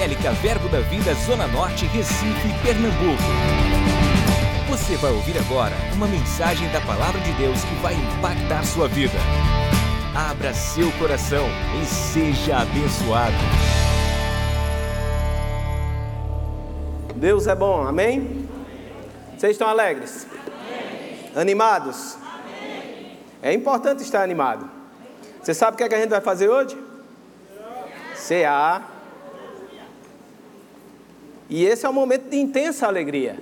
Evangélica Verbo da Vida Zona Norte, Recife, Pernambuco. Você vai ouvir agora uma mensagem da Palavra de Deus que vai impactar sua vida. Abra seu coração e seja abençoado. Deus é bom, amém? Vocês estão alegres? Animados? É importante estar animado. Você sabe o que, é que a gente vai fazer hoje? CA. E esse é um momento de intensa alegria.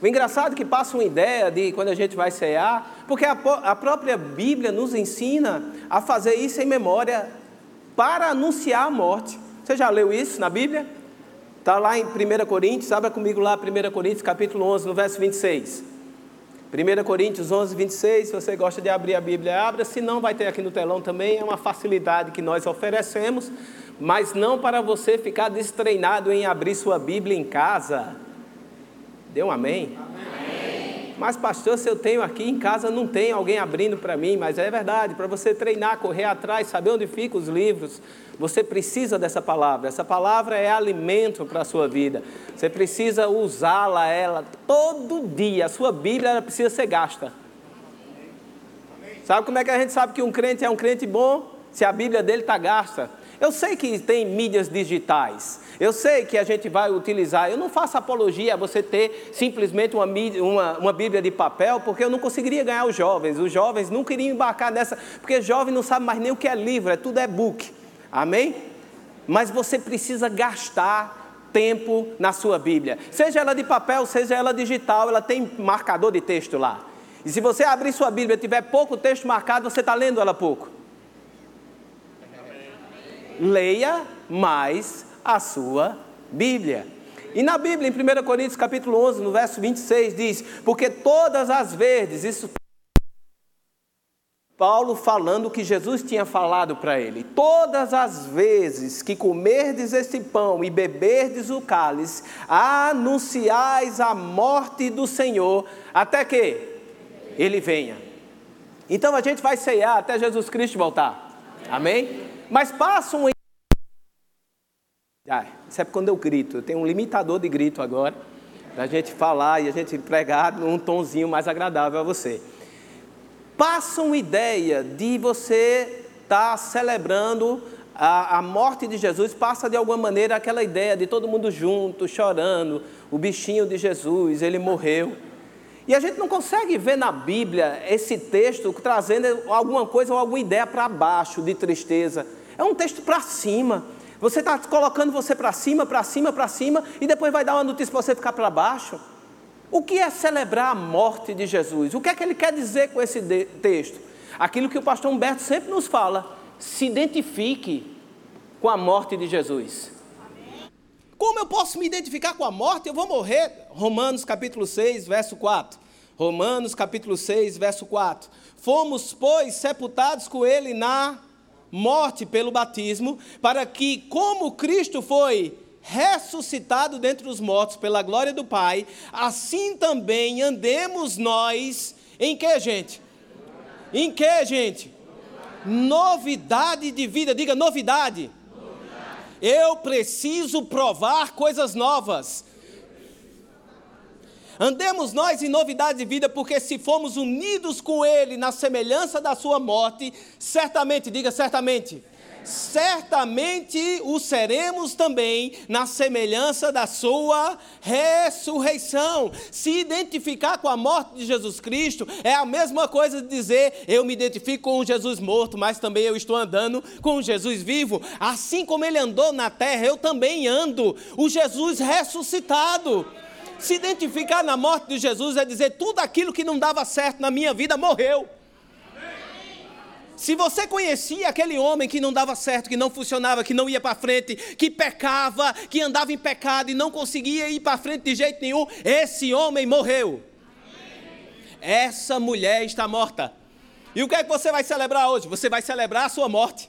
O engraçado é que passa uma ideia de quando a gente vai cear, porque a, a, própria Bíblia nos ensina a fazer isso em memória para anunciar a morte. Você já leu isso na Bíblia? Está lá em 1 Coríntios, abra comigo lá 1 Coríntios capítulo 11, no verso 26. 1 Coríntios 11, 26, se você gosta de abrir a Bíblia, abra, se não vai ter aqui no telão também, é uma facilidade que nós oferecemos, mas não para você ficar destreinado em abrir sua Bíblia em casa. Deu um amém? amém. Mas pastor, se eu tenho aqui em casa, não tem alguém abrindo para mim, mas é verdade, para você treinar, correr atrás, saber onde ficam os livros, você precisa dessa palavra. Essa palavra é alimento para a sua vida. Você precisa usá-la, ela, todo dia. A sua Bíblia ela precisa ser gasta. Sabe como é que a gente sabe que um crente é um crente bom? Se a Bíblia dele está gasta. Eu sei que tem mídias digitais. Eu sei que a gente vai utilizar. Eu não faço apologia a você ter simplesmente uma, uma, uma Bíblia de papel, porque eu não conseguiria ganhar os jovens. Os jovens não queriam embarcar nessa, porque jovem não sabe mais nem o que é livro, é tudo é book. Amém? Mas você precisa gastar tempo na sua Bíblia. Seja ela de papel, seja ela digital, ela tem marcador de texto lá. E se você abrir sua Bíblia e tiver pouco texto marcado, você está lendo ela pouco. Leia mais a sua Bíblia. E na Bíblia, em 1 Coríntios capítulo 11, no verso 26, diz: Porque todas as vezes, isso Paulo falando que Jesus tinha falado para ele: Todas as vezes que comerdes este pão e beberdes o cálice, anunciais a morte do Senhor, até que ele venha. Então a gente vai ceiar até Jesus Cristo voltar. Amém? Amém? Mas passa um. Ah, isso é quando eu grito. Eu tenho um limitador de grito agora, para a gente falar e a gente pregar num tonzinho mais agradável a você passam ideia de você estar tá celebrando a, a, morte de Jesus, passa de alguma maneira aquela ideia de todo mundo junto, chorando, o bichinho de Jesus, ele morreu. E a gente não consegue ver na Bíblia esse texto trazendo alguma coisa ou alguma ideia para baixo de tristeza. É um texto para cima. Você está colocando você para cima, para cima, para cima, e depois vai dar uma notícia para você ficar para baixo. O que é celebrar a morte de Jesus? O que é que ele quer dizer com esse texto? Aquilo que o pastor Humberto sempre nos fala: se identifique com a morte de Jesus. Como eu posso me identificar com a morte? Eu vou morrer. Romanos capítulo 6, verso 4. Romanos capítulo 6, verso 4. Fomos, pois, sepultados com ele na morte pelo batismo, para que, como Cristo foi ressuscitado dentre os mortos pela glória do Pai, assim também andemos nós em que, gente? Em que, gente? Novidade de vida, diga novidade. novidade. Eu preciso provar coisas novas. Andemos nós em novidade de vida, porque se formos unidos com Ele na semelhança da Sua morte, certamente, diga certamente certamente o seremos também na semelhança da sua ressurreição. Se identificar com a morte de Jesus Cristo é a mesma coisa de dizer eu me identifico com o Jesus morto, mas também eu estou andando com o Jesus vivo. Assim como ele andou na terra, eu também ando. O Jesus ressuscitado. Se identificar na morte de Jesus é dizer tudo aquilo que não dava certo na minha vida morreu. Se você conhecia aquele homem que não dava certo, que não funcionava, que não ia para frente, que pecava, que andava em pecado e não conseguia ir para frente de jeito nenhum, esse homem morreu. Essa mulher está morta. E o que é que você vai celebrar hoje? Você vai celebrar a sua morte.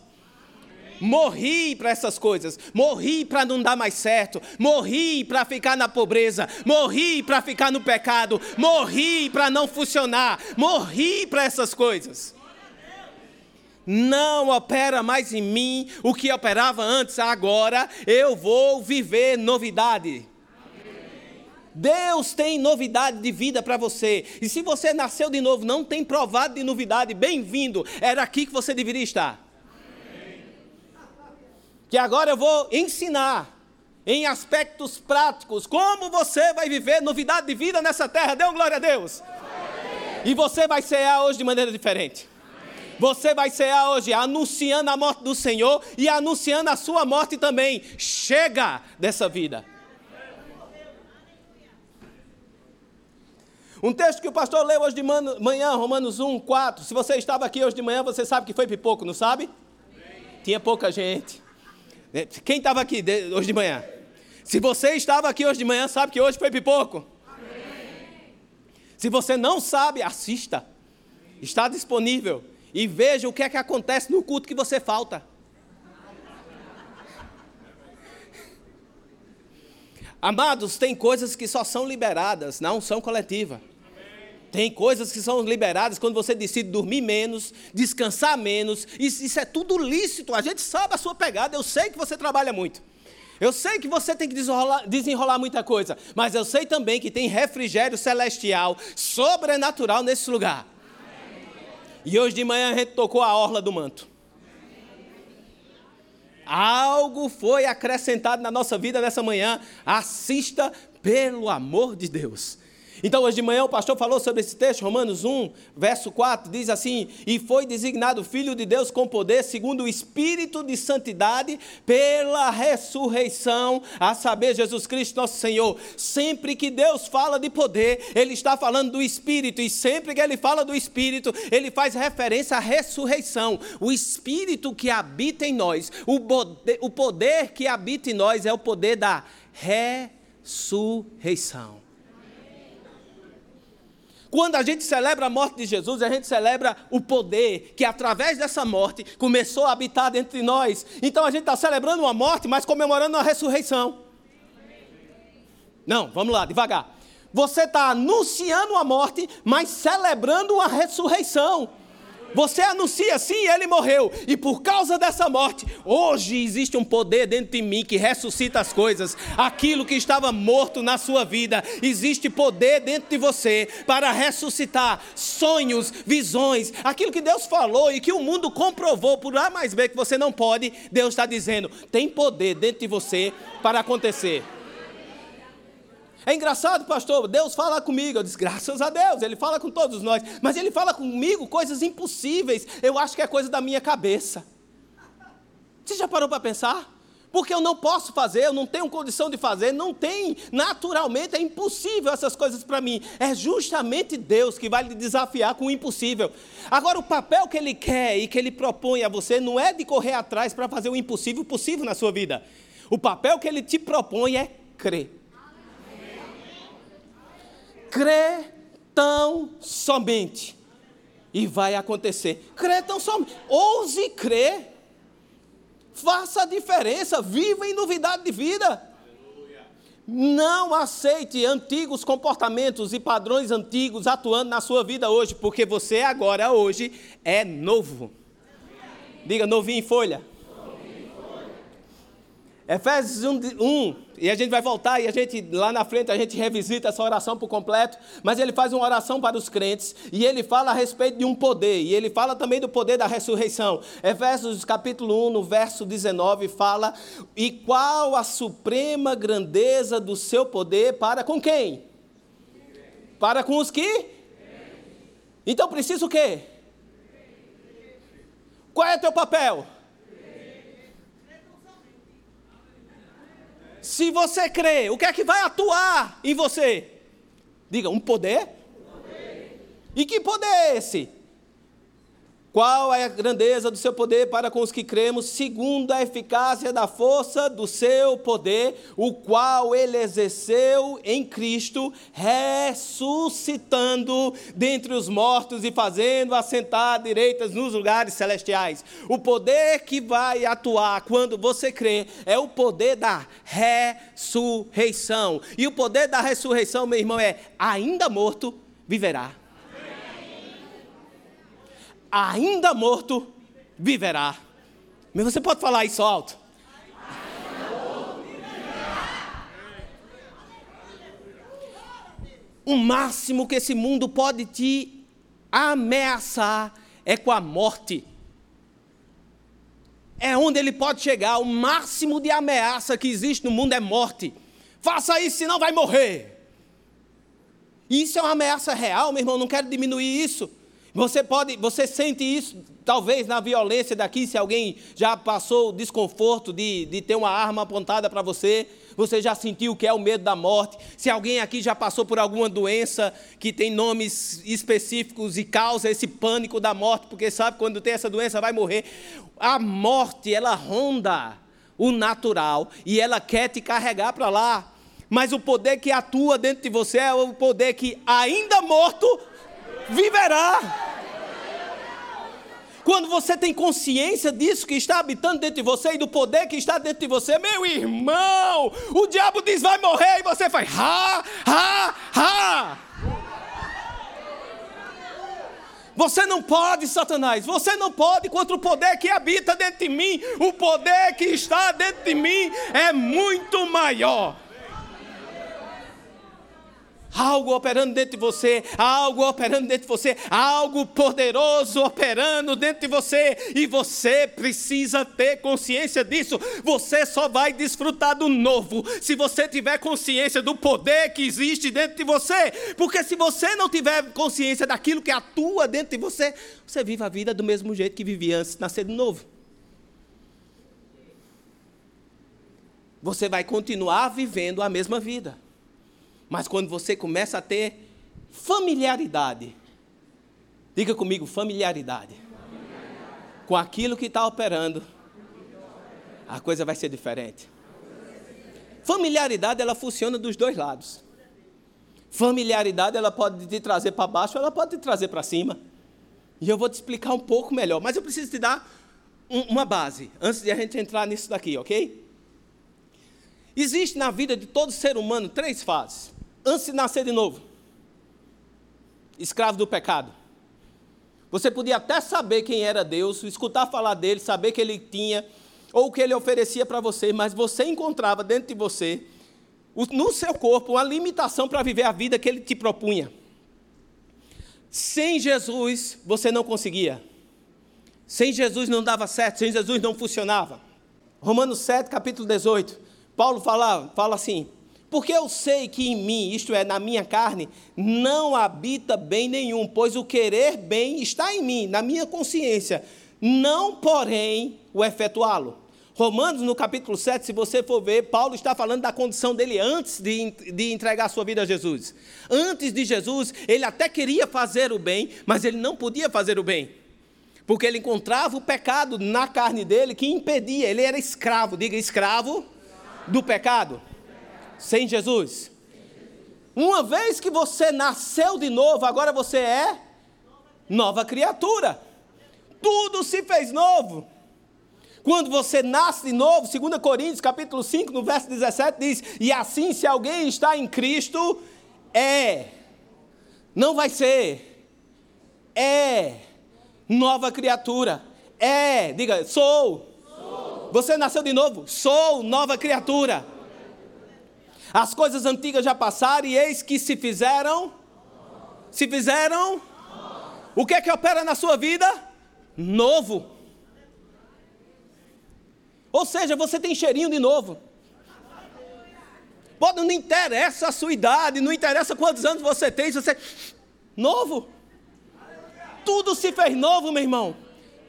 Morri para essas coisas, morri para não dar mais certo, morri para ficar na pobreza, morri para ficar no pecado, morri para não funcionar, morri para essas coisas. não opera mais em mim o que operava antes, agora eu vou viver novidade. Deus tem novidade de vida para você. E se você nasceu de novo, não tem provado de novidade, bem-vindo. Era aqui que você deveria estar. Que agora eu vou ensinar em aspectos práticos como você vai viver novidade de vida nessa terra. Dê glória a Deus. E você vai cear hoje de maneira diferente. Você vai cear hoje anunciando a morte do Senhor e anunciando a sua morte também. Chega dessa vida. Um texto que o pastor leu hoje de manhã, Romanos 1, 4. Se você estava aqui hoje de manhã, você sabe que foi pipoco, não sabe? Tinha pouca gente. É, quem estava aqui hoje de manhã? Se você estava aqui hoje de manhã, sabe que hoje foi pipoco. Se você não sabe, assista. Está disponível. E veja o que é que acontece no culto que você falta. Amados, tem coisas que só são liberadas na unção coletiva. Tem coisas que são liberadas quando você decide dormir menos, descansar menos. Isso, isso, é tudo lícito. A gente sabe a sua pegada. Eu sei que você trabalha muito. Eu sei que você tem que desenrolar, desenrolar muita coisa. Mas eu sei também que tem refrigério celestial, sobrenatural nesse lugar. E hoje de manhã a gente tocou a orla do manto. Algo foi acrescentado na nossa vida nessa manhã. Assista pelo amor de Deus. Então, hoje de manhã o pastor falou sobre esse texto, Romanos 1, verso 4, diz assim: E foi designado Filho de Deus com poder, segundo o Espírito de Santidade, pela ressurreição, a saber, Jesus Cristo nosso Senhor. Sempre que Deus fala de poder, Ele está falando do Espírito, e sempre que Ele fala do Espírito, Ele faz referência à ressurreição. O Espírito que habita em nós, o poder, o poder que habita em nós é o poder da ressurreição. Quando a gente celebra a morte de Jesus, a gente celebra o poder que, através dessa morte, começou a habitar dentro de nós. Então a gente está celebrando uma morte, mas comemorando a ressurreição. Não, vamos lá, devagar. Você está anunciando a morte, mas celebrando a ressurreição. Você anuncia sim, ele morreu. E por causa dessa morte, hoje existe um poder dentro de mim que ressuscita as coisas. Aquilo que estava morto na sua vida, existe poder dentro de você para ressuscitar sonhos, visões, aquilo que Deus falou e que o mundo comprovou por A mais B que você não pode. Deus está dizendo: tem poder dentro de você para acontecer. É engraçado, pastor, Deus fala comigo. Eu disse, graças a Deus, Ele fala com todos nós. Mas Ele fala comigo coisas impossíveis. Eu acho que é coisa da minha cabeça. Você já parou para pensar? Porque eu não posso fazer, eu não tenho condição de fazer, não tem, naturalmente é impossível essas coisas para mim. É justamente Deus que vai lhe desafiar com o impossível. Agora, o papel que Ele quer e que Ele propõe a você não é de correr atrás para fazer o impossível possível na sua vida. O papel que Ele te propõe é crer crê tão somente. E vai acontecer. Crê tão somente. Ouse crer. Faça a diferença. Viva em novidade de vida. Não aceite antigos comportamentos e padrões antigos atuando na sua vida hoje, porque você agora, hoje, é novo. Diga novinho em folha. Efésios 1, 1, e a gente vai voltar e a gente, lá na frente, a gente revisita essa oração por completo, mas ele faz uma oração para os crentes, e ele fala a respeito de um poder, e ele fala também do poder da ressurreição. Efésios capítulo 1, no verso 19, fala, e qual a suprema grandeza do seu poder para com quem? Para com os que? Então precisa o quê? Qual é o teu papel? Se você crê, o que é que vai atuar em você? Diga, um poder? poder. E que poder é esse? Qual é a grandeza do seu poder para com os que cremos, segundo a eficácia da força do seu poder, o qual ele exerceu em Cristo, ressuscitando dentre os mortos e fazendo assentar direitas nos lugares celestiais. O poder que vai atuar quando você crê é o poder da ressurreição. E o poder da ressurreição, meu irmão, é ainda morto, viverá ainda morto, viverá. Mas você pode falar isso alto? O máximo que esse mundo pode te ameaçar é com a morte. É onde ele pode chegar. O máximo de ameaça que existe no mundo é morte. Faça isso, senão vai morrer. Isso é uma ameaça real, meu irmão. Não quero diminuir isso. Você pode, você sente isso, talvez na violência daqui, se alguém já passou o desconforto de, de ter uma arma apontada para você, você já sentiu o que é o medo da morte. Se alguém aqui já passou por alguma doença que tem nomes específicos e causa esse pânico da morte, porque sabe quando tem essa doença vai morrer. A morte, ela ronda o natural e ela quer te carregar para lá. Mas o poder que atua dentro de você é o poder que, ainda morto, viverá. Quando você tem consciência disso que está habitando dentro de você e do poder que está dentro de você, meu irmão, o diabo diz vai morrer e você faz ha, ha, ha. Você não pode, Satanás, você não pode contra o poder que habita dentro de mim. O poder que está dentro de mim é muito maior algo operando dentro de você, algo operando dentro de você, algo poderoso operando dentro de você, e você precisa ter consciência disso. Você só vai desfrutar do novo se você tiver consciência do poder que existe dentro de você, porque se você não tiver consciência daquilo que atua dentro de você, você vive a vida do mesmo jeito que vivia antes de nascer de novo. Você vai continuar vivendo a mesma vida. Mas quando você começa a ter familiaridade, diga comigo, familiaridade, familiaridade. com aquilo que está operando, a coisa vai ser diferente. Familiaridade, ela funciona dos dois lados. Familiaridade, ela pode te trazer para baixo, ela pode te trazer para cima. E eu vou te explicar um pouco melhor, mas eu preciso te dar um, uma base, antes de a gente entrar nisso daqui, ok? Existe na vida de todo ser humano três fases antes de nascer de novo, escravo do pecado. Você podia até saber quem era Deus, escutar falar dele, saber que ele tinha, ou o que ele oferecia para você, mas você encontrava dentro de você, no seu corpo, uma limitação para viver a vida que ele te propunha. Sem Jesus, você não conseguia. Sem Jesus não dava certo, sem Jesus não funcionava. Romanos 7, capítulo 18. Paulo fala, fala assim: porque eu sei que em mim, isto é, na minha carne, não habita bem nenhum, pois o querer bem está em mim, na minha consciência, não, porém, o efetuá-lo. Romanos, no capítulo 7, se você for ver, Paulo está falando da condição dele antes de, de entregar sua vida a Jesus. Antes de Jesus, ele até queria fazer o bem, mas ele não podia fazer o bem. Porque ele encontrava o pecado na carne dele que impedia, ele era escravo, diga escravo do pecado sem Jesus. Uma vez que você nasceu de novo, agora você é nova criatura. Tudo se fez novo. Quando você nasce de novo, 2 Coríntios capítulo 5, no verso 17 diz: "E assim se alguém está em Cristo, é não vai ser é nova criatura. É, diga, sou. sou. Você nasceu de novo? Sou nova criatura. As coisas antigas já passaram e eis que se fizeram. Se fizeram. O que é que opera na sua vida? Novo. Ou seja, você tem cheirinho de novo. Pode, não interessa a sua idade, não interessa quantos anos você tem, você. Novo. Tudo se fez novo, meu irmão.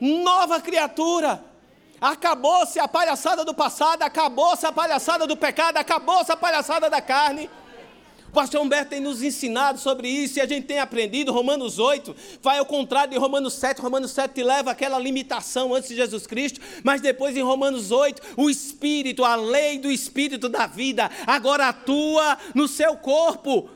Nova criatura. Acabou-se a palhaçada do passado, acabou-se a palhaçada do pecado, acabou-se a palhaçada da carne. O pastor Humberto tem nos ensinado sobre isso e a gente tem aprendido. Romanos 8 vai ao contrário de Romanos 7. Romanos 7 te leva àquela limitação antes de Jesus Cristo, mas depois em Romanos 8, o Espírito, a lei do Espírito da vida, agora atua no seu corpo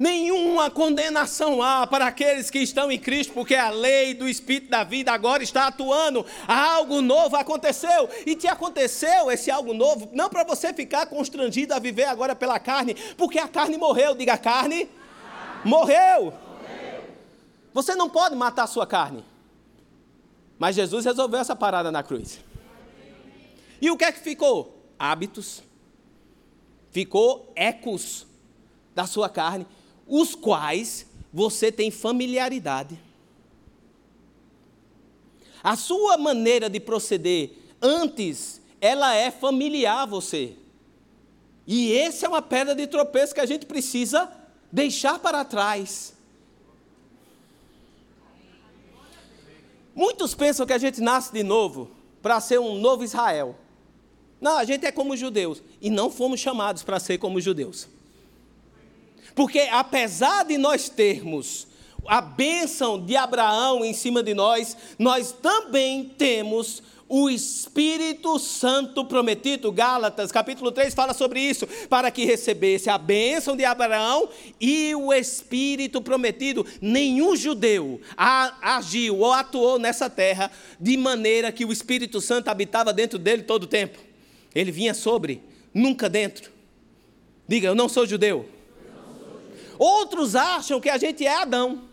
nenhuma condenação há para aqueles que estão em Cristo, porque a lei do Espírito da vida agora está atuando. Algo novo aconteceu. E te aconteceu esse algo novo, não para você ficar constrangido a viver agora pela carne, porque a carne morreu. Diga, carne morreu. Você não pode matar a sua carne. Mas Jesus resolveu essa parada na cruz. E o que é que ficou? Hábitos. Ficou ecos da sua carne, os quais você tem familiaridade. A sua maneira de proceder antes, ela é familiar a você. E essa é uma pedra de tropeço que a gente precisa deixar para trás. Muitos pensam que a gente nasce de novo para ser um novo Israel. Não, a gente é como judeus. E não fomos chamados para ser como judeus. Porque apesar de nós termos a bênção de Abraão em cima de nós, nós também temos o Espírito Santo prometido. Gálatas, capítulo 3, fala sobre isso. Para que recebesse a bênção de Abraão e o Espírito prometido. Nenhum judeu agiu ou atuou nessa terra de maneira que o Espírito Santo habitava dentro dele todo o tempo. Ele vinha sobre, nunca dentro. Diga, eu não sou judeu. Outros acham que a gente é Adão.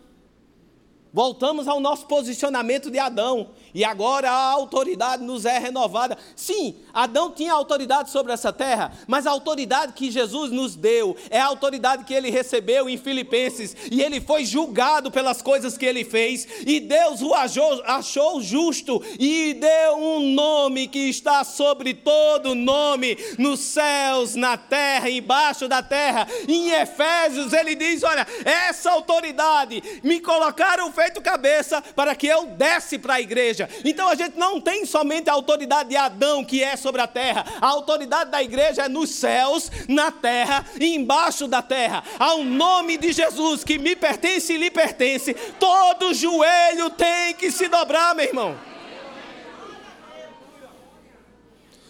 Voltamos ao nosso posicionamento de Adão. E agora a autoridade nos é renovada. Sim, Adão tinha autoridade sobre essa terra, mas a autoridade que Jesus nos deu é a autoridade que ele recebeu em Filipenses. E ele foi julgado pelas coisas que ele fez. E Deus o achou, achou justo e deu um nome que está sobre todo nome, nos céus, na terra, embaixo da terra. Em Efésios ele diz: Olha, essa autoridade me colocaram feito cabeça para que eu desse para a igreja. Então a gente não tem somente a autoridade de Adão que é sobre a terra, a autoridade da igreja é nos céus, na terra e embaixo da terra. Ao nome de Jesus que me pertence e lhe pertence, todo joelho tem que se dobrar, meu irmão.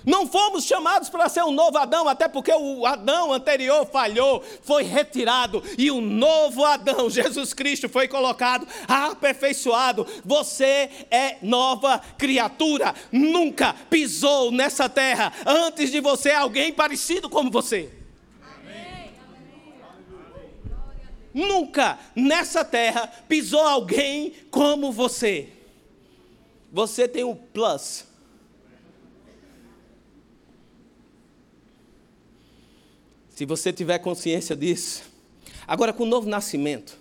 Não fomos chamados para ser um novo Adão, até porque o Adão anterior falhou, foi retirado e o novo Adão, Jesus Cristo, foi colocado, aperfeiçoado. Você é nova criatura. Nunca pisou nessa terra antes de você alguém parecido como você. Nunca nessa terra pisou alguém como você. Você tem um plus Se você tiver consciência disso. Agora, com o novo nascimento,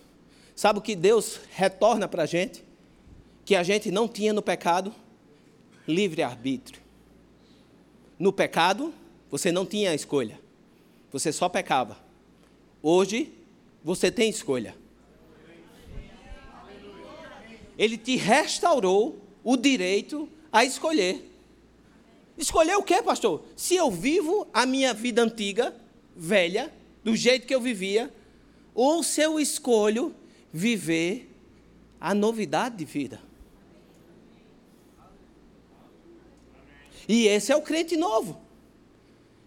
sabe o que Deus retorna para a gente? Que a gente não tinha no pecado? Livre-arbítrio. No pecado, você não tinha escolha. Você só pecava. Hoje, você tem escolha. Ele te restaurou o direito a escolher. Escolher o que, pastor? Se eu vivo a minha vida antiga, velha, do jeito que eu vivia, ou se eu escolho viver a novidade de vida. E esse é o crente novo.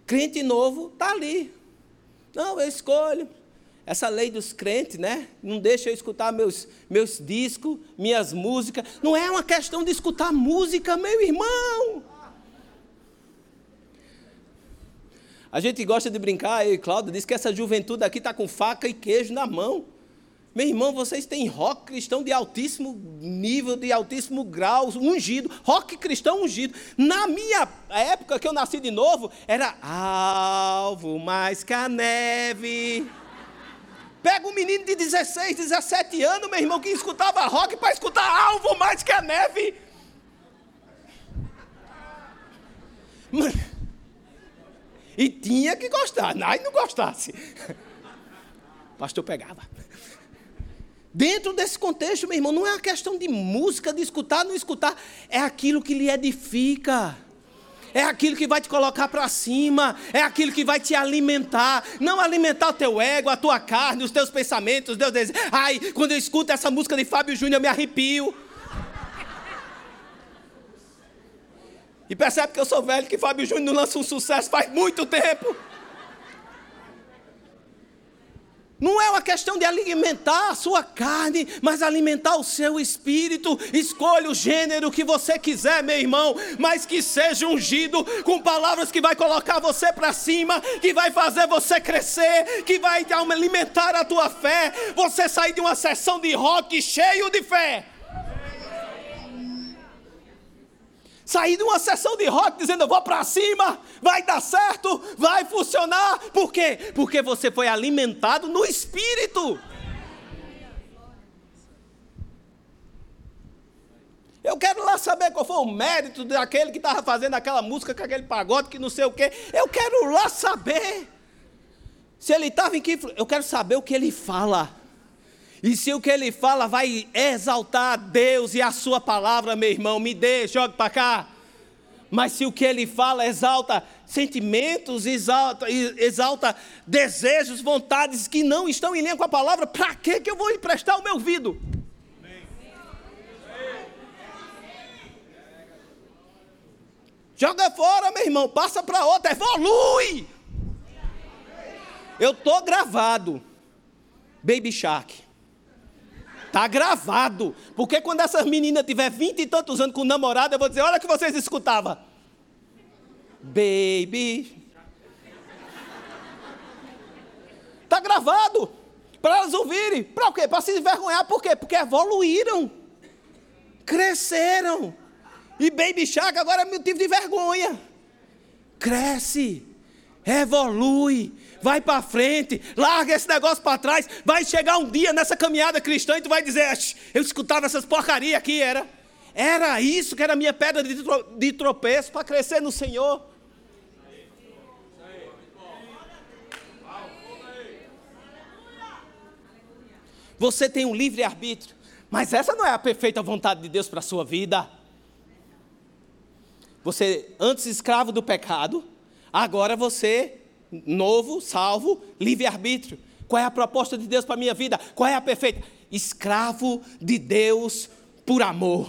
Crente novo está ali. Não, eu escolho. Essa lei dos crentes, né? Não deixa eu escutar meus, meus discos, minhas músicas. Não é uma questão de escutar música, meu irmão. A gente gosta de brincar, eu e Cláudio, diz que essa juventude aqui está com faca e queijo na mão. Meu irmão, vocês têm rock cristão de altíssimo nível, de altíssimo grau, ungido, rock cristão ungido. Na minha época, que eu nasci de novo, era alvo mais que a neve. Pega um menino de 16, 17 anos, meu irmão, que escutava rock para escutar alvo mais que a neve. Mano, e tinha que gostar. Aí não gostasse. O pastor pegava. Dentro desse contexto, meu irmão, não é uma questão de música, de escutar, não escutar. É aquilo que lhe edifica. É aquilo que vai te colocar para cima, é aquilo que vai te alimentar, não alimentar o teu ego, a tua carne, os teus pensamentos, os teus desejos. Ai, quando eu escuto essa música de Fábio Júnior, eu me arrepio. E percebe que eu sou velho, que Fábio Júnior não lança um sucesso faz muito tempo. Não é uma questão de alimentar a sua carne, mas alimentar o seu espírito. Escolha o gênero que você quiser, meu irmão, mas que seja ungido com palavras que vai colocar você para cima, que vai fazer você crescer, que vai alimentar a tua fé. Você sair de uma sessão de rock cheio de fé. Sair de uma sessão de rock dizendo eu vou para cima, vai dar certo, vai funcionar. Por quê? Porque você foi alimentado no espírito. Eu quero lá saber qual foi o mérito daquele que estava fazendo aquela música com aquele pagode que não sei o quê. Eu quero lá saber. Se ele estava em que. Eu quero saber o que ele fala. E se o que ele fala vai exaltar Deus e a sua palavra, meu irmão, me dê, jogue para cá. Mas se o que ele fala exalta sentimentos, exalta, exalta desejos, vontades que não estão em linha com a palavra, para que eu vou emprestar o meu ouvido? Joga fora, meu irmão, passa para outra, evolui. Eu tô gravado. Baby Shark. Tá gravado. Porque quando essas meninas tiver vinte e tantos anos com namorado, eu vou dizer, olha o que vocês escutavam. Baby. Tá gravado. Para elas ouvirem. Para quê? Para se envergonhar. Por quê? Porque evoluíram. Cresceram. E Baby Shark agora é motivo de vergonha. Cresce. Evolui vai para frente, larga esse negócio para trás. Vai chegar um dia nessa caminhada cristã e tu vai dizer: Eu escutava essas porcarias aqui, era. Era isso que era a minha pedra de tropeço para crescer no Senhor. Você tem um livre arbítrio, mas essa não é a perfeita vontade de Deus para a sua vida. Você, antes escravo do pecado, agora você novo, salvo, livre-arbítrio. Qual é a proposta de Deus para a minha vida? Qual é a perfeita? Escravo de Deus por amor.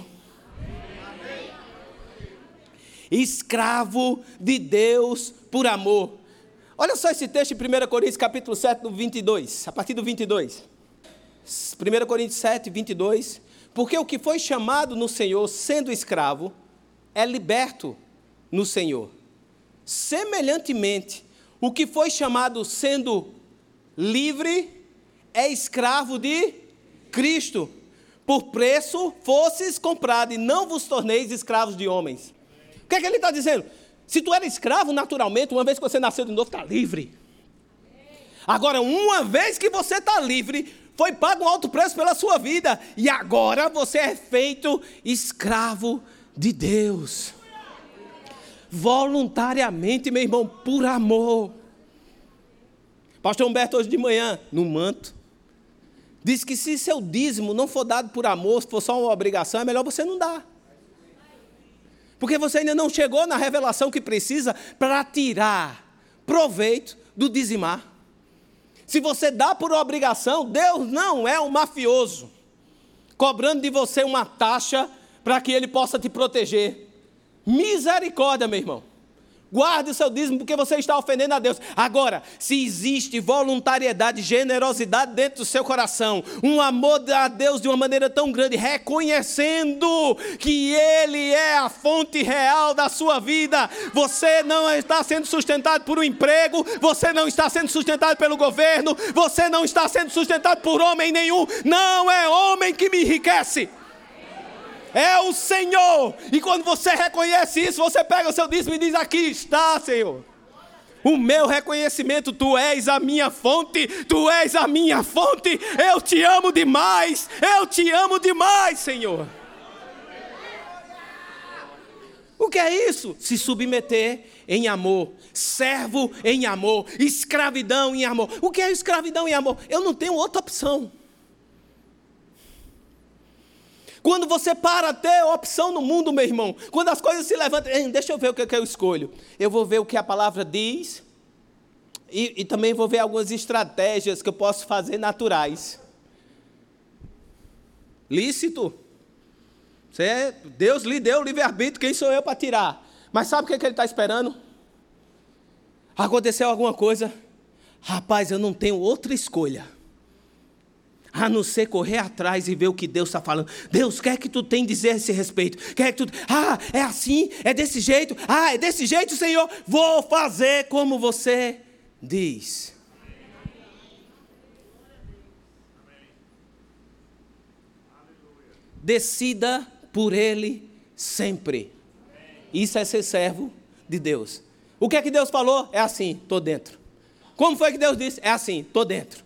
Escravo de Deus por amor. Olha só esse texto em 1 Coríntios capítulo 7, no 22, a partir do 22. 1 Coríntios 7, 22. Porque o que foi chamado no Senhor sendo escravo é liberto no Senhor. Semelhantemente, o que foi chamado sendo livre é escravo de Cristo. Por preço fosses comprado e não vos torneis escravos de homens. O que é que ele está dizendo? Se tu era escravo, naturalmente, uma vez que você nasceu de novo, está livre. Agora, uma vez que você está livre, foi pago um alto preço pela sua vida, e agora você é feito escravo de Deus voluntariamente, meu irmão, por amor. Pastor Humberto, hoje de manhã, no manto, disse que se seu dízimo não for dado por amor, se for só uma obrigação, é melhor você não dar. Porque você ainda não chegou na revelação que precisa para tirar proveito do dizimar. Se você dá por obrigação, Deus não é um mafioso, cobrando de você uma taxa para que ele possa te proteger. Misericórdia, meu irmão. Guarde o seu dízimo porque você está ofendendo a Deus. Agora, se existe voluntariedade, generosidade dentro do seu coração, um amor a Deus de uma maneira tão grande, reconhecendo que Ele é a fonte real da sua vida, você não está sendo sustentado por um emprego, você não está sendo sustentado pelo governo, você não está sendo sustentado por homem nenhum. Não é homem que me enriquece é o Senhor. E quando você reconhece isso, você pega o seu dízimo e diz: Aqui está, Senhor. O meu reconhecimento, tu és a minha fonte, tu és a minha fonte. Eu te amo demais, eu te amo demais, Senhor. O que é isso? Se submeter em amor, servo em amor, escravidão em amor. O que é escravidão em amor? Eu não tenho outra opção. Quando você para a ter opção no mundo, meu irmão, quando as coisas se levantam, deixa eu ver o que, é que eu escolho. Eu vou ver o que a palavra diz e, e também vou ver algumas estratégias que eu posso fazer naturais. Lícito. Você, é, Deus lhe deu o livre-arbítrio, quem sou eu para tirar? Mas sabe o que, é que ele está esperando? Aconteceu alguma coisa? Rapaz, eu não tenho outra escolha a não ser correr atrás e ver o que Deus está falando. Deus, quer que tu tem dizer a esse respeito? Quer que tu. Ah, é assim? É desse jeito? Ah, é desse jeito, Senhor? Vou fazer como você diz. Decida por Ele sempre. Isso é ser servo de Deus. O que é que Deus falou? É assim, estou dentro. Como foi que Deus disse? É assim, estou dentro.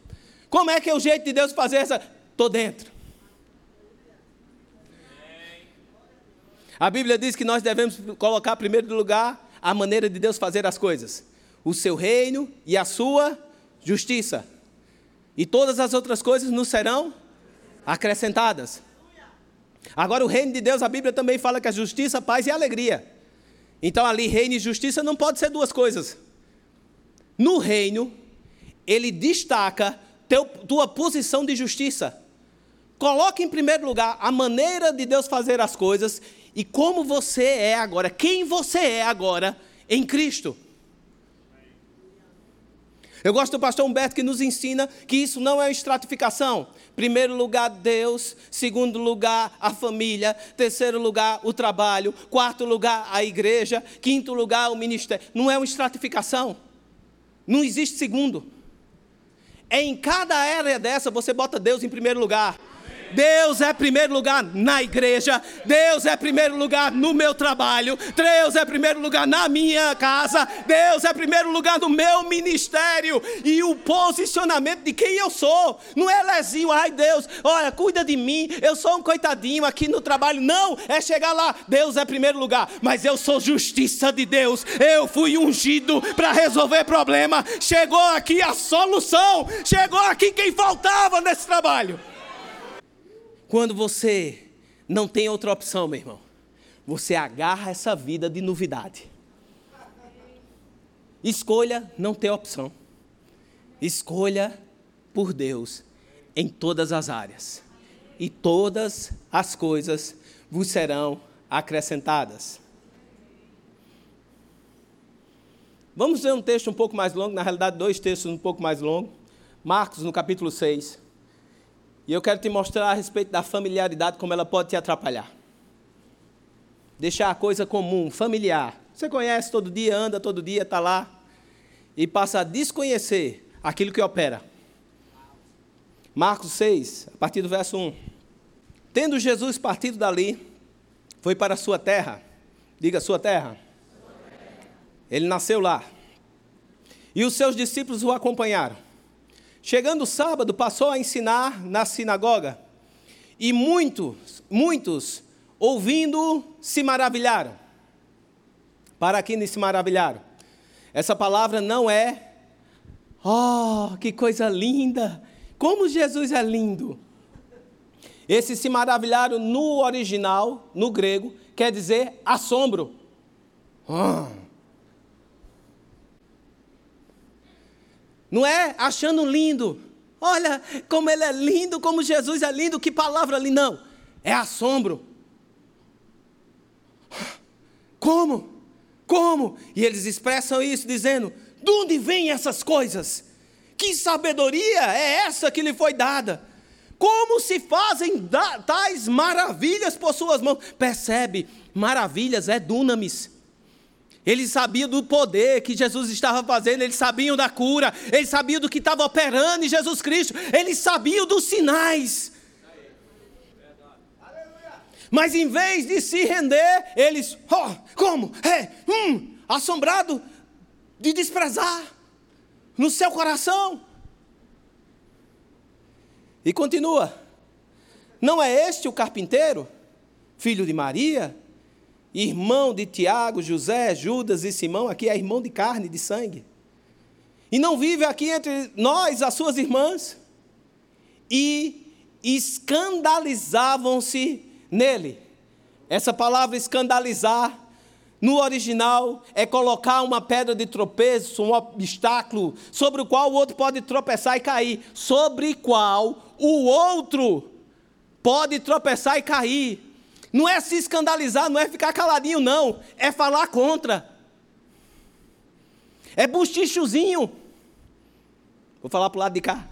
Como é que é o jeito de Deus fazer essa? Estou dentro. A Bíblia diz que nós devemos colocar primeiro lugar a maneira de Deus fazer as coisas, o seu reino e a sua justiça. E todas as outras coisas nos serão acrescentadas. Agora, o reino de Deus, a Bíblia também fala que a justiça, paz e alegria. Então, ali, reino e justiça não pode ser duas coisas. No reino, ele destaca teu, tua posição de justiça. Coloque em primeiro lugar a maneira de Deus fazer as coisas e como você é agora, quem você é agora em Cristo. Eu gosto do pastor Humberto que nos ensina que isso não é estratificação. Primeiro lugar, Deus. Segundo lugar, a família. Terceiro lugar, o trabalho. Quarto lugar, a igreja. Quinto lugar, o ministério. Não é uma estratificação. Não existe segundo. É em cada área dessa você bota Deus em primeiro lugar. Deus é primeiro lugar na igreja, Deus é primeiro lugar no meu trabalho, Deus é primeiro lugar na minha casa, Deus é primeiro lugar no meu ministério e o posicionamento de quem eu sou. Não é lezinho, ai Deus, olha, cuida de mim, eu sou um coitadinho aqui no trabalho. Não, é chegar lá, Deus é primeiro lugar, mas eu sou justiça de Deus. Eu fui ungido para resolver problema. Chegou aqui a solução, chegou aqui quem faltava nesse trabalho. Quando você não tem outra opção, meu irmão, você agarra essa vida de novidade. Escolha não ter opção. Escolha por Deus em todas as áreas. E todas as coisas vos serão acrescentadas. Vamos ver um texto um pouco mais longo, na realidade, dois textos um pouco mais longos. Marcos, no capítulo 6. E eu quero te mostrar a respeito da familiaridade, como ela pode te atrapalhar. Deixar a coisa comum, familiar. Você conhece todo dia, anda todo dia, está lá. E passa a desconhecer aquilo que opera. Marcos 6, a partir do verso 1. Tendo Jesus partido dali, foi para a sua terra. Diga, sua terra. Ele nasceu lá. E os seus discípulos o acompanharam. Chegando o sábado, passou a ensinar na sinagoga. E muitos, muitos, ouvindo, se maravilharam. Para quem se maravilharam? Essa palavra não é, oh, que coisa linda! Como Jesus é lindo! Esse se maravilharam no original, no grego, quer dizer assombro. Oh. Não é achando lindo. Olha como ele é lindo, como Jesus é lindo, que palavra ali. Não, é assombro. Como? Como? E eles expressam isso dizendo: de onde vêm essas coisas? Que sabedoria é essa que lhe foi dada? Como se fazem tais maravilhas por suas mãos? Percebe? Maravilhas é dunamis. Eles sabiam do poder que Jesus estava fazendo, eles sabiam da cura, eles sabiam do que estava operando em Jesus Cristo, eles sabiam dos sinais. Mas em vez de se render, eles, oh, como? É, hum, assombrado de desprezar no seu coração. E continua: Não é este o carpinteiro, filho de Maria? Irmão de Tiago, José, Judas e Simão, aqui é irmão de carne, de sangue. E não vive aqui entre nós, as suas irmãs? E escandalizavam-se nele. Essa palavra escandalizar, no original, é colocar uma pedra de tropeço, um obstáculo, sobre o qual o outro pode tropeçar e cair, sobre o qual o outro pode tropeçar e cair. Não é se escandalizar, não é ficar caladinho, não. É falar contra. É buchichozinho. Vou falar para o lado de cá.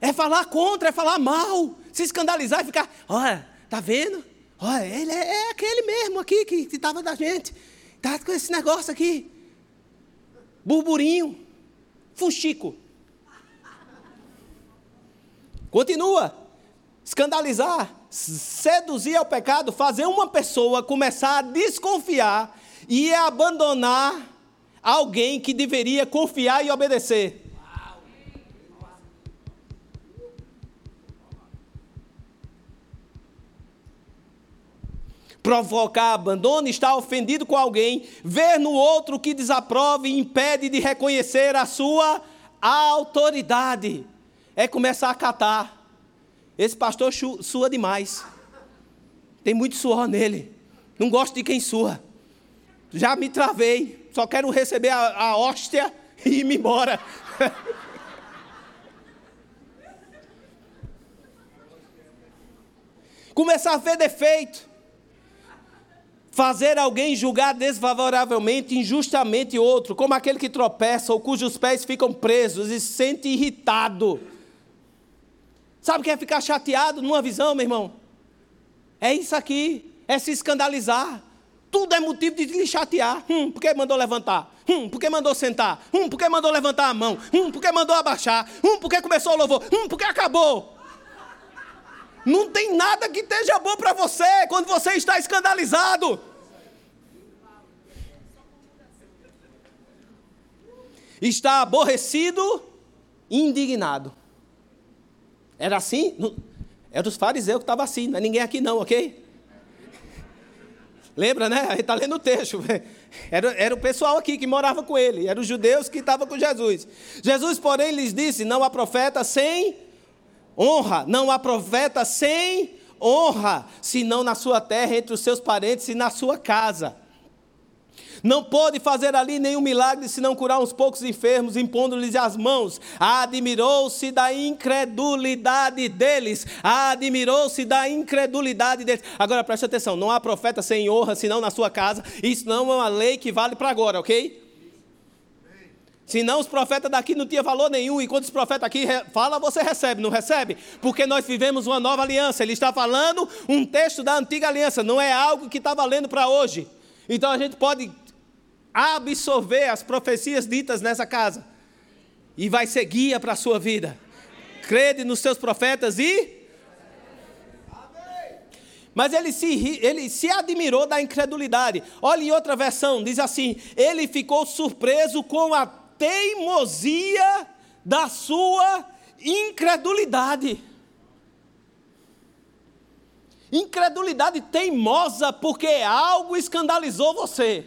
É falar contra, é falar mal. Se escandalizar e ficar, olha, tá vendo? Olha, ele é, é aquele mesmo aqui que estava da gente. Está com esse negócio aqui. Burburinho. Fuxico. Continua. Escandalizar, seduzir ao pecado, fazer uma pessoa começar a desconfiar e abandonar alguém que deveria confiar e obedecer. provocar abandono, estar ofendido com alguém, ver no outro que desaprova e impede de reconhecer a sua autoridade. É começar a catar. Esse pastor sua demais. Tem muito suor nele. Não gosto de quem sua. Já me travei. Só quero receber a, a hóstia e ir embora. Começar a ver defeito fazer alguém julgar desfavoravelmente, injustamente outro, como aquele que tropeça ou cujos pés ficam presos e se sente irritado. Sabe o que é ficar chateado numa visão, meu irmão? É isso aqui, é se escandalizar. Tudo é motivo de lhe chatear. Hum, por que mandou levantar? Hum, por que mandou sentar? Hum, por que mandou levantar a mão? Hum, por que mandou abaixar? Hum, por que começou o louvor? Hum, por que acabou? Não tem nada que esteja bom para você quando você está escandalizado. Está aborrecido, indignado. Era assim? Era os fariseus que estavam assim, não é ninguém aqui não, ok? Lembra, né? A gente está lendo o texto. Era, era o pessoal aqui que morava com ele, eram os judeus que estavam com Jesus. Jesus, porém, lhes disse: Não há profeta sem honra. Não há profeta sem honra, senão na sua terra, entre os seus parentes e na sua casa. Não pôde fazer ali nenhum milagre senão curar uns poucos enfermos, impondo-lhes as mãos. Admirou-se da incredulidade deles. Admirou-se da incredulidade deles. Agora preste atenção: não há profeta sem honra senão na sua casa. Isso não é uma lei que vale para agora, ok? Senão os profetas daqui não tinham valor nenhum, e quando os profetas aqui falam, você recebe, não recebe? Porque nós vivemos uma nova aliança. Ele está falando um texto da antiga aliança, não é algo que está valendo para hoje. Então a gente pode absorver as profecias ditas nessa casa, e vai ser guia para a sua vida. Crede nos seus profetas e. Mas ele se, ele se admirou da incredulidade. Olha em outra versão, diz assim: ele ficou surpreso com a teimosia da sua incredulidade. Incredulidade teimosa porque algo escandalizou você.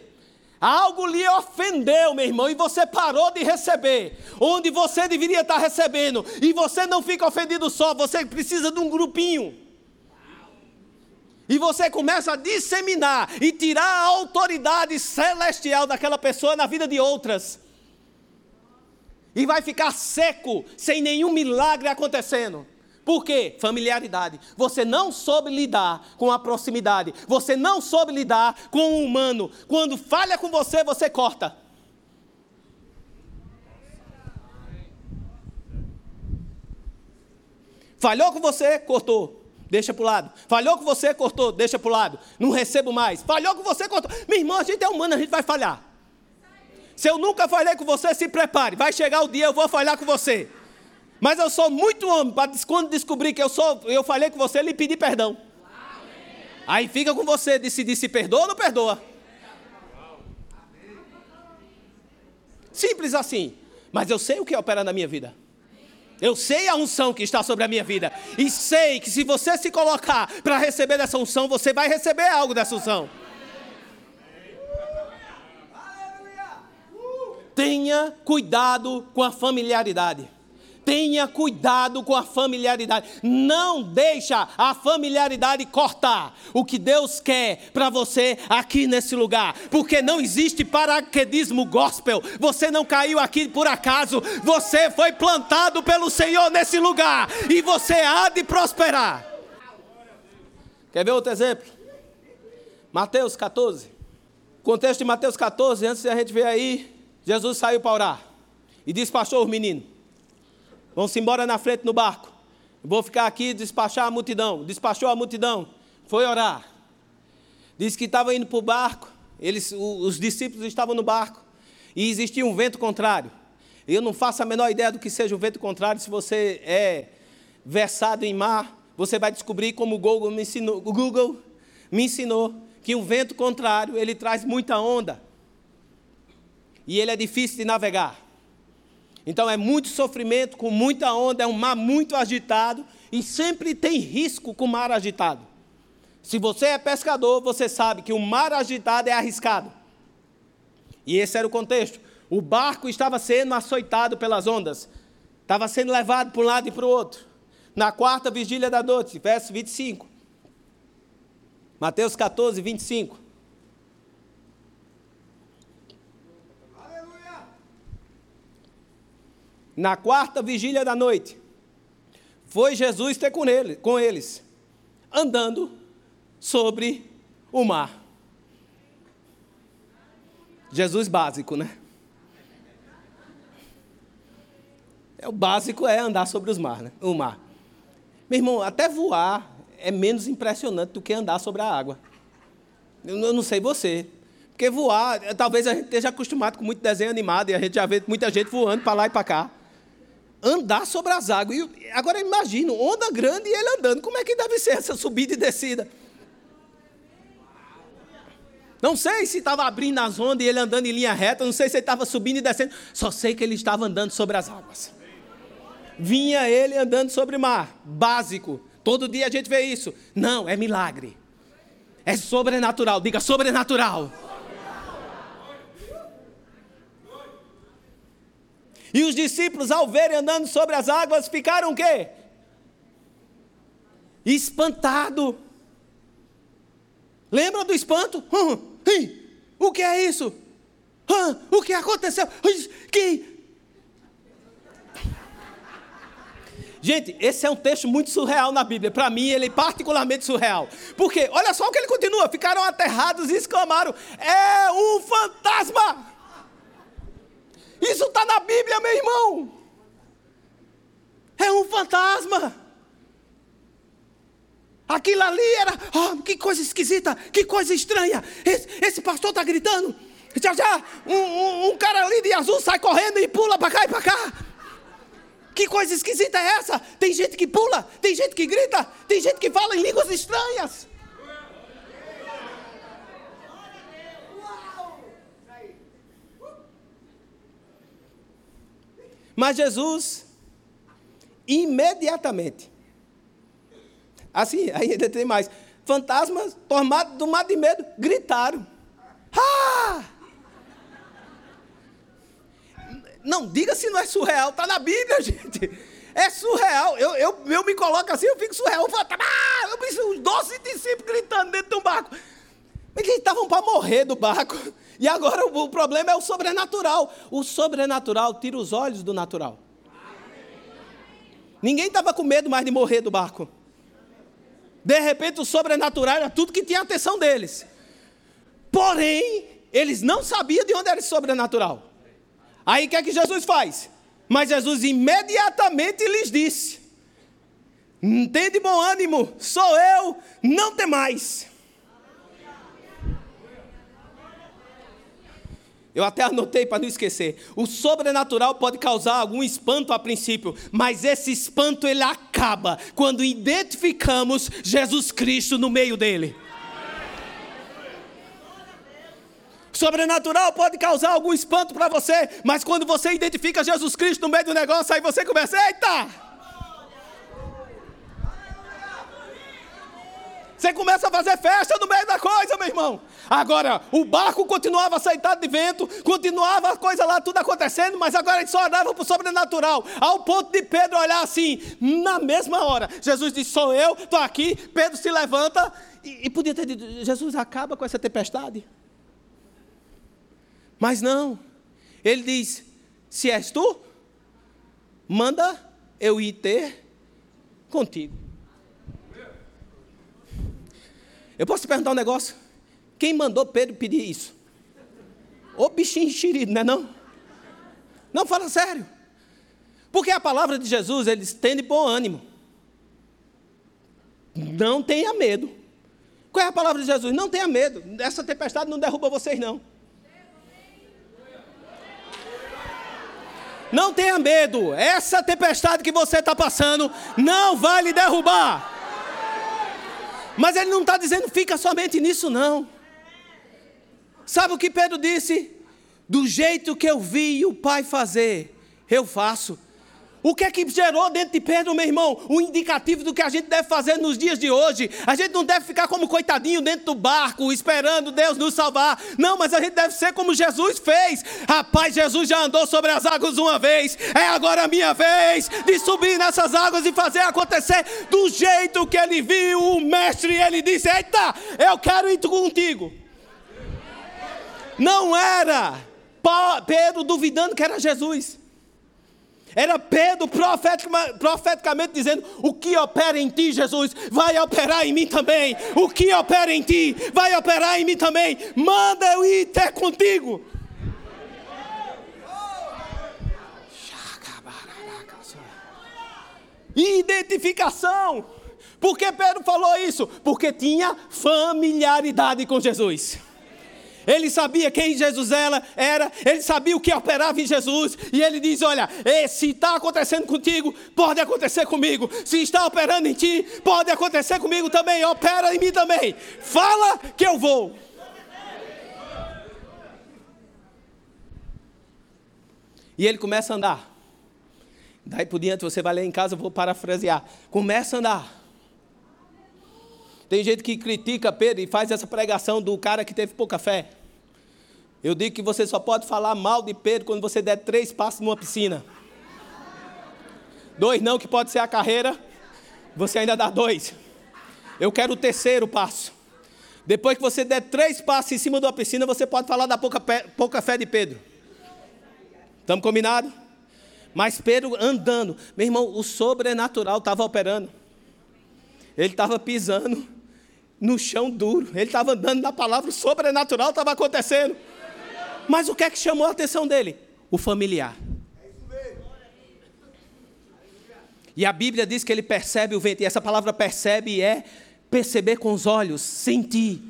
Algo lhe ofendeu, meu irmão, e você parou de receber, onde você deveria estar recebendo, e você não fica ofendido só, você precisa de um grupinho. E você começa a disseminar e tirar a autoridade celestial daquela pessoa na vida de outras e vai ficar seco, sem nenhum milagre acontecendo. Por quê? Familiaridade. Você não soube lidar com a proximidade. Você não soube lidar com o humano. Quando falha com você, você corta. Falhou com você, cortou. Deixa para o lado. Falhou com você, cortou, deixa para o lado. Não recebo mais. Falhou com você, cortou. Meu irmão, a gente é humano, a gente vai falhar. Se eu nunca falhei com você, se prepare. Vai chegar o dia, eu vou falhar com você. Mas eu sou muito homem para quando descobrir que eu sou, eu falei com você, lhe pedir perdão. Aí fica com você decidir se perdoa ou não perdoa. Simples assim. Mas eu sei o que opera na minha vida. Eu sei a unção que está sobre a minha vida. E sei que se você se colocar para receber essa unção, você vai receber algo dessa unção. Tenha cuidado com a familiaridade. Tenha cuidado com a familiaridade. Não deixa a familiaridade cortar o que Deus quer para você aqui nesse lugar. Porque não existe paraquedismo gospel. Você não caiu aqui por acaso. Você foi plantado pelo Senhor nesse lugar. E você há de prosperar. Quer ver outro exemplo? Mateus 14. Contexto de Mateus 14, antes a gente ver aí, Jesus saiu para orar e despachou os meninos. Vão-se embora na frente no barco. Vou ficar aqui despachar a multidão. Despachou a multidão, foi orar. Disse que estava indo para o barco, eles, os discípulos estavam no barco e existia um vento contrário. Eu não faço a menor ideia do que seja o vento contrário se você é versado em mar, você vai descobrir como o Google me ensinou, Google me ensinou que um vento contrário, ele traz muita onda. E ele é difícil de navegar. Então é muito sofrimento, com muita onda, é um mar muito agitado e sempre tem risco com o mar agitado. Se você é pescador, você sabe que o mar agitado é arriscado. E esse era o contexto. O barco estava sendo açoitado pelas ondas, estava sendo levado para um lado e para o outro. Na quarta vigília da noite, verso 25. Mateus 14, 25. Na quarta vigília da noite, foi Jesus ter com, ele, com eles, andando sobre o mar. Jesus básico, né? É, o básico é andar sobre os mar, né? o mar. Meu irmão, até voar é menos impressionante do que andar sobre a água. Eu, eu não sei você. Porque voar, talvez a gente esteja acostumado com muito desenho animado e a gente já vê muita gente voando para lá e para cá. Andar sobre as águas. E, agora imagina, onda grande e ele andando. Como é que deve ser essa subida e descida? Não sei se estava abrindo as ondas e ele andando em linha reta, não sei se ele estava subindo e descendo, só sei que ele estava andando sobre as águas. Vinha ele andando sobre o mar, básico. Todo dia a gente vê isso. Não, é milagre. É sobrenatural. Diga sobrenatural. E os discípulos, ao verem andando sobre as águas, ficaram o quê? Espantado. Lembra do espanto? Hum, hum, o que é isso? Hum, o que aconteceu? Que Gente, esse é um texto muito surreal na Bíblia. Para mim, ele é particularmente surreal. Porque, olha só o que ele continua: ficaram aterrados e exclamaram: É um fantasma! Isso está na Bíblia, meu irmão. É um fantasma. Aquilo ali era, oh, que coisa esquisita, que coisa estranha. Esse, esse pastor está gritando. Já já, um, um, um, cara ali de azul sai correndo e pula para cá e para cá. Que coisa esquisita é essa? Tem gente que pula, tem gente que grita, tem gente que fala em línguas estranhas. Mas Jesus, imediatamente, assim, ainda tem mais, fantasmas, tomados do mar de medo, gritaram. Ah! Não, diga se não é surreal, está na Bíblia, gente. É surreal. Eu, eu, eu me coloco assim, eu fico surreal. Eu, falo, ah, eu preciso os doze discípulos gritando dentro de um barco. Eles estavam para morrer do barco. E agora o, problema é o sobrenatural. O sobrenatural tira os olhos do natural. Ninguém estava com medo mais de morrer do barco. De repente, o sobrenatural era tudo que tinha atenção deles. Porém, eles não sabiam de onde era esse sobrenatural. Aí o que é que Jesus faz? Mas Jesus imediatamente lhes disse: Tende bom ânimo, sou eu, não temais. Eu até anotei para não esquecer. O sobrenatural pode causar algum espanto a princípio, mas esse espanto ele acaba quando identificamos Jesus Cristo no meio dele. Sobrenatural pode causar algum espanto para você, mas quando você identifica Jesus Cristo no meio do negócio, aí você começa, eita! Você começa a fazer festa no meio da coisa, meu irmão. Agora, o barco continuava aceitado de vento, continuava a coisa lá, tudo acontecendo, mas agora ele só andava para o sobrenatural, ao ponto de Pedro olhar assim, na mesma hora. Jesus disse: Sou eu, estou aqui. Pedro se levanta e, e podia ter dito: Jesus, acaba com essa tempestade. Mas não. Ele diz: Se és tu, manda eu ir ter contigo. Eu posso te perguntar um negócio? Quem mandou Pedro pedir isso? Ô bichinho enxerido, não é não? Não, fala sério. Porque a palavra de Jesus, ele estende bom ânimo. Não tenha medo. Qual é a palavra de Jesus? Não tenha medo. Essa tempestade não derruba vocês, não. Não tenha medo, essa tempestade que você está passando não vai lhe derrubar. Mas ele não está dizendo fica somente nisso, não. Sabe o que Pedro disse? Do jeito que eu vi o Pai fazer, eu faço. O que é que gerou dentro de Pedro, meu irmão? O indicativo do que a gente deve fazer nos dias de hoje. A gente não deve ficar como coitadinho dentro do barco, esperando Deus nos salvar. Não, mas a gente deve ser como Jesus fez. Rapaz, Jesus já andou sobre as águas uma vez. É agora a minha vez de subir nessas águas e fazer acontecer do jeito que ele viu o mestre. E ele disse: Eita, eu quero ir contigo. Não era Pedro duvidando que era Jesus. Era Pedro profeticamente dizendo: O que opera em ti, Jesus, vai operar em mim também. O que opera em ti, vai operar em mim também. Manda eu ir ter contigo. Identificação. Por que Pedro falou isso? Porque tinha familiaridade com Jesus. Ele sabia quem Jesus era, ele sabia o que operava em Jesus, e ele diz: Olha, se está acontecendo contigo, pode acontecer comigo. Se está operando em ti, pode acontecer comigo também. Opera em mim também. Fala que eu vou. E ele começa a andar. Daí por diante, você vai ler em casa, eu vou parafrasear. Começa a andar. Tem gente que critica Pedro e faz essa pregação do cara que teve pouca fé. Eu digo que você só pode falar mal de Pedro quando você der três passos numa piscina. Dois não, que pode ser a carreira, você ainda dá dois. Eu quero o terceiro passo. Depois que você der três passos em cima de uma piscina, você pode falar da pouca, pouca fé de Pedro. Estamos combinados? Mas Pedro andando, meu irmão, o sobrenatural estava operando. Ele estava pisando no chão duro. Ele estava andando na palavra, sobrenatural estava acontecendo. Mas o que é que chamou a atenção dele? O familiar. E a Bíblia diz que ele percebe o vento, e essa palavra percebe é perceber com os olhos, sentir,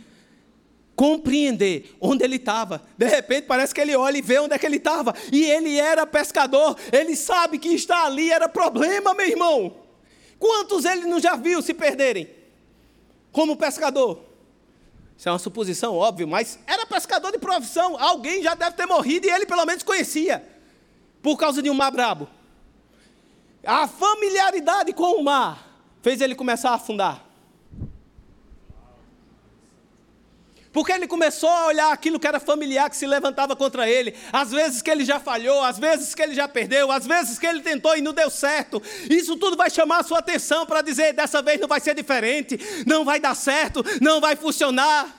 compreender onde ele estava. De repente parece que ele olha e vê onde é que ele estava. E ele era pescador, ele sabe que estar ali era problema, meu irmão. Quantos ele não já viu se perderem? Como pescador. Isso é uma suposição, óbvio, mas era pescador de profissão. Alguém já deve ter morrido e ele pelo menos conhecia. Por causa de um mar brabo. A familiaridade com o mar fez ele começar a afundar. Porque ele começou a olhar aquilo que era familiar que se levantava contra ele. Às vezes que ele já falhou, às vezes que ele já perdeu, às vezes que ele tentou e não deu certo. Isso tudo vai chamar a sua atenção para dizer: dessa vez não vai ser diferente, não vai dar certo, não vai funcionar.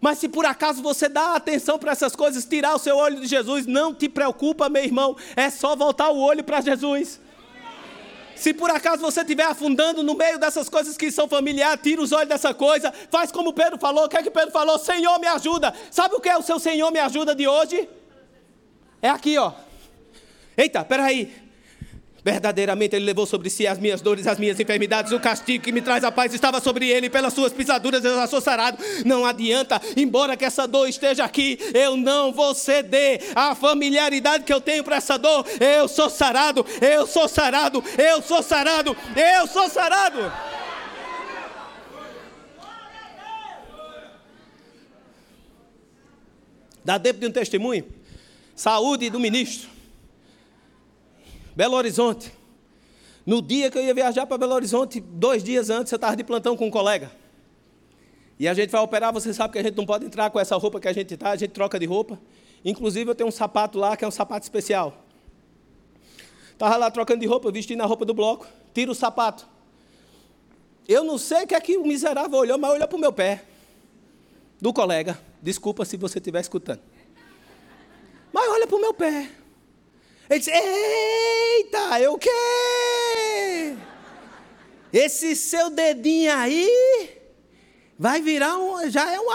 Mas se por acaso você dá atenção para essas coisas, tirar o seu olho de Jesus, não te preocupa, meu irmão, é só voltar o olho para Jesus. Se por acaso você estiver afundando no meio dessas coisas que são familiares, tira os olhos dessa coisa, faz como Pedro falou. O que é que Pedro falou? Senhor, me ajuda. Sabe o que é o seu Senhor me ajuda de hoje? É aqui, ó. Eita, peraí. Verdadeiramente ele levou sobre si as minhas dores, as minhas enfermidades, o castigo que me traz a paz estava sobre ele, pelas suas pisaduras eu já sou sarado. Não adianta, embora que essa dor esteja aqui, eu não vou ceder à familiaridade que eu tenho para essa dor. Eu sou sarado, eu sou sarado, eu sou sarado, eu sou sarado. Dá tempo de um testemunho? Saúde do ministro. Belo Horizonte. No dia que eu ia viajar para Belo Horizonte, dois dias antes, eu estava de plantão com um colega. E a gente vai operar, você sabe que a gente não pode entrar com essa roupa que a gente está, a gente troca de roupa. Inclusive, eu tenho um sapato lá que é um sapato especial. Estava lá trocando de roupa, vestindo a roupa do bloco, tiro o sapato. Eu não sei o que é que o miserável olhou, mas olhou para o meu pé. Do colega. Desculpa se você estiver escutando. Mas olha para o meu pé. Ele disse: Eita, eu quê? Esse seu dedinho aí vai virar um, já é um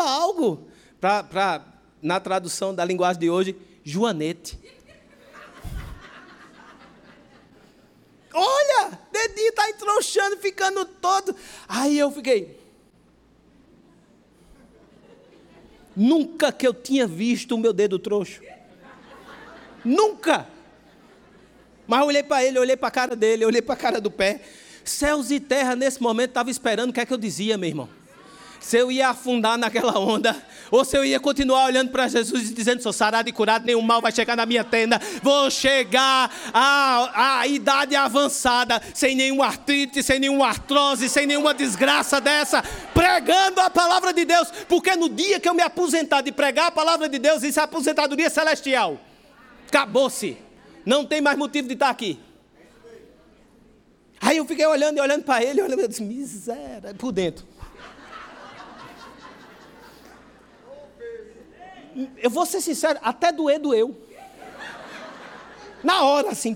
algo para na tradução da linguagem de hoje, Joanete. Olha, dedinho está entrouxando, ficando todo. Aí eu fiquei. Nunca que eu tinha visto o meu dedo trouxo. Nunca! Mas eu olhei para ele, olhei para a cara dele, olhei para a cara do pé. Céus e terra nesse momento estavam esperando o que é que eu dizia, meu irmão se eu ia afundar naquela onda, ou se eu ia continuar olhando para Jesus e dizendo: sou sarado e curado, nenhum mal vai chegar na minha tenda, vou chegar à, à idade avançada, sem nenhum artrite, sem nenhuma artrose, sem nenhuma desgraça dessa, pregando a palavra de Deus, porque no dia que eu me aposentar de pregar a palavra de Deus, isso é aposentadoria celestial. Acabou-se, não tem mais motivo de estar aqui. Aí eu fiquei olhando e olhando para ele, olhando, eu disse, miséria, por dentro. eu vou ser sincero, até doer doeu. Na hora, assim.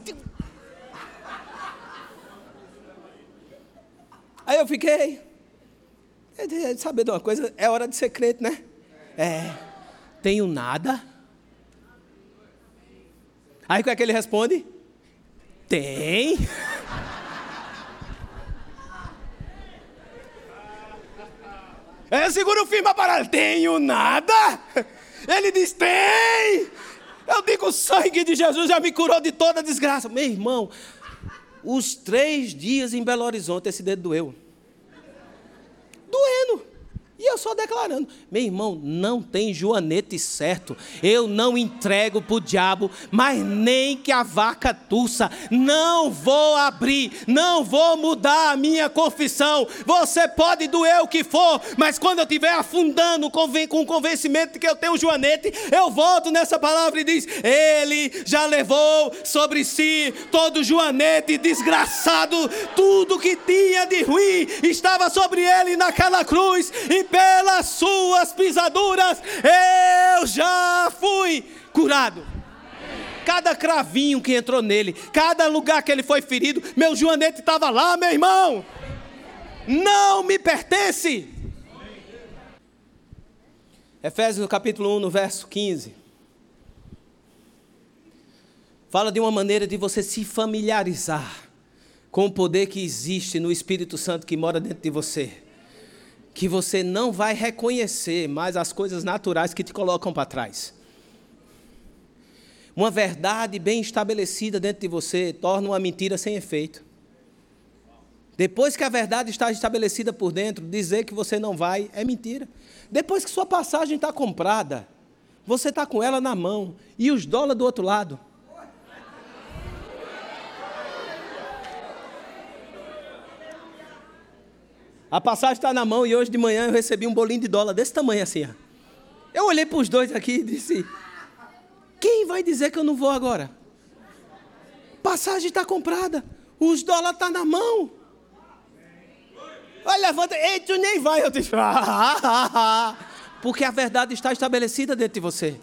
Aí eu fiquei. Saber de uma coisa, é hora de ser crente, né? É. Tenho nada. Aí o que é que ele responde? Tem. É, segura o firme para Tenho nada. Ele diz: tem! Eu digo: o sangue de Jesus já me curou de toda desgraça. Meu irmão, os três dias em Belo Horizonte, esse dedo doeu. Doendo. E eu só declarando, meu irmão, não tem joanete certo. Eu não entrego para o diabo, mas nem que a vaca tussa. Não vou abrir, não vou mudar a minha confissão. Você pode doer o que for, mas quando eu estiver afundando com o convencimento de que eu tenho joanete, eu volto nessa palavra e diz: Ele já levou sobre si todo joanete desgraçado, tudo que tinha de ruim estava sobre ele naquela cruz. E pelas suas pisaduras eu já fui curado. Cada cravinho que entrou nele, cada lugar que ele foi ferido, meu joanete estava lá, meu irmão. Não me pertence. Efésios capítulo 1, no verso 15. Fala de uma maneira de você se familiarizar com o poder que existe no Espírito Santo que mora dentro de você que você não vai reconhecer mais as coisas naturais que te colocam para trás. Uma verdade bem estabelecida dentro de você torna uma mentira sem efeito. Depois que a verdade está estabelecida por dentro, dizer que você não vai é mentira. Depois que sua passagem está comprada, você está com ela na mão e os dólares do outro lado. A passagem está na mão e hoje de manhã eu recebi um bolinho de dólar desse tamanho assim. Ó. Eu olhei para os dois aqui e disse: Quem vai dizer que eu não vou agora? Passagem está comprada, os dólares estão tá na mão. Olha, levanta, ei, tu nem vai. Eu disse: Porque a verdade está estabelecida dentro de você.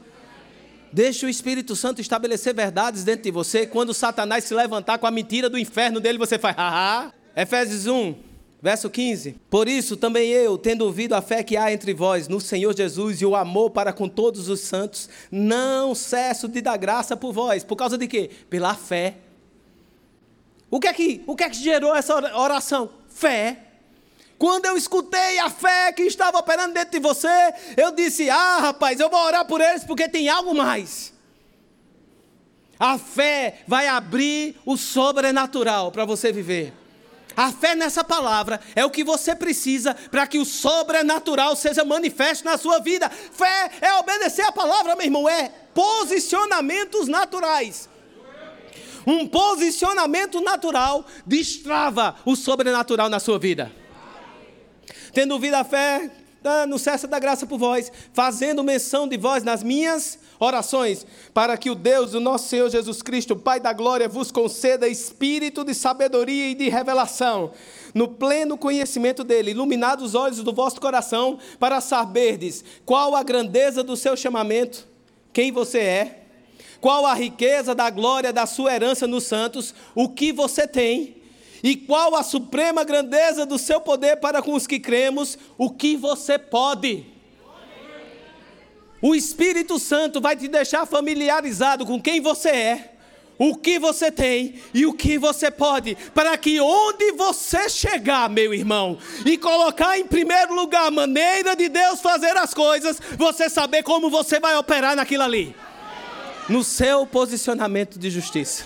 Deixa o Espírito Santo estabelecer verdades dentro de você. Quando Satanás se levantar com a mentira do inferno dele, você faz. Efésios 1, Verso 15: Por isso também eu, tendo ouvido a fé que há entre vós no Senhor Jesus e o amor para com todos os santos, não cesso de dar graça por vós. Por causa de quê? Pela fé. O que é que, o que, é que gerou essa oração? Fé. Quando eu escutei a fé que estava operando dentro de você, eu disse: Ah, rapaz, eu vou orar por eles porque tem algo mais. A fé vai abrir o sobrenatural para você viver. A fé nessa palavra é o que você precisa para que o sobrenatural seja manifesto na sua vida. Fé é obedecer a palavra, meu irmão, é posicionamentos naturais. Um posicionamento natural destrava o sobrenatural na sua vida. Tendo vida a fé, no cessa da graça por vós, fazendo menção de vós nas minhas orações, para que o Deus, o nosso Senhor Jesus Cristo, Pai da glória, vos conceda espírito de sabedoria e de revelação, no pleno conhecimento dele, iluminados os olhos do vosso coração, para saberdes qual a grandeza do seu chamamento, quem você é, qual a riqueza da glória da sua herança nos santos, o que você tem e qual a suprema grandeza do seu poder para com os que cremos, o que você pode. O Espírito Santo vai te deixar familiarizado com quem você é, o que você tem e o que você pode, para que onde você chegar, meu irmão, e colocar em primeiro lugar a maneira de Deus fazer as coisas, você saber como você vai operar naquilo ali, no seu posicionamento de justiça.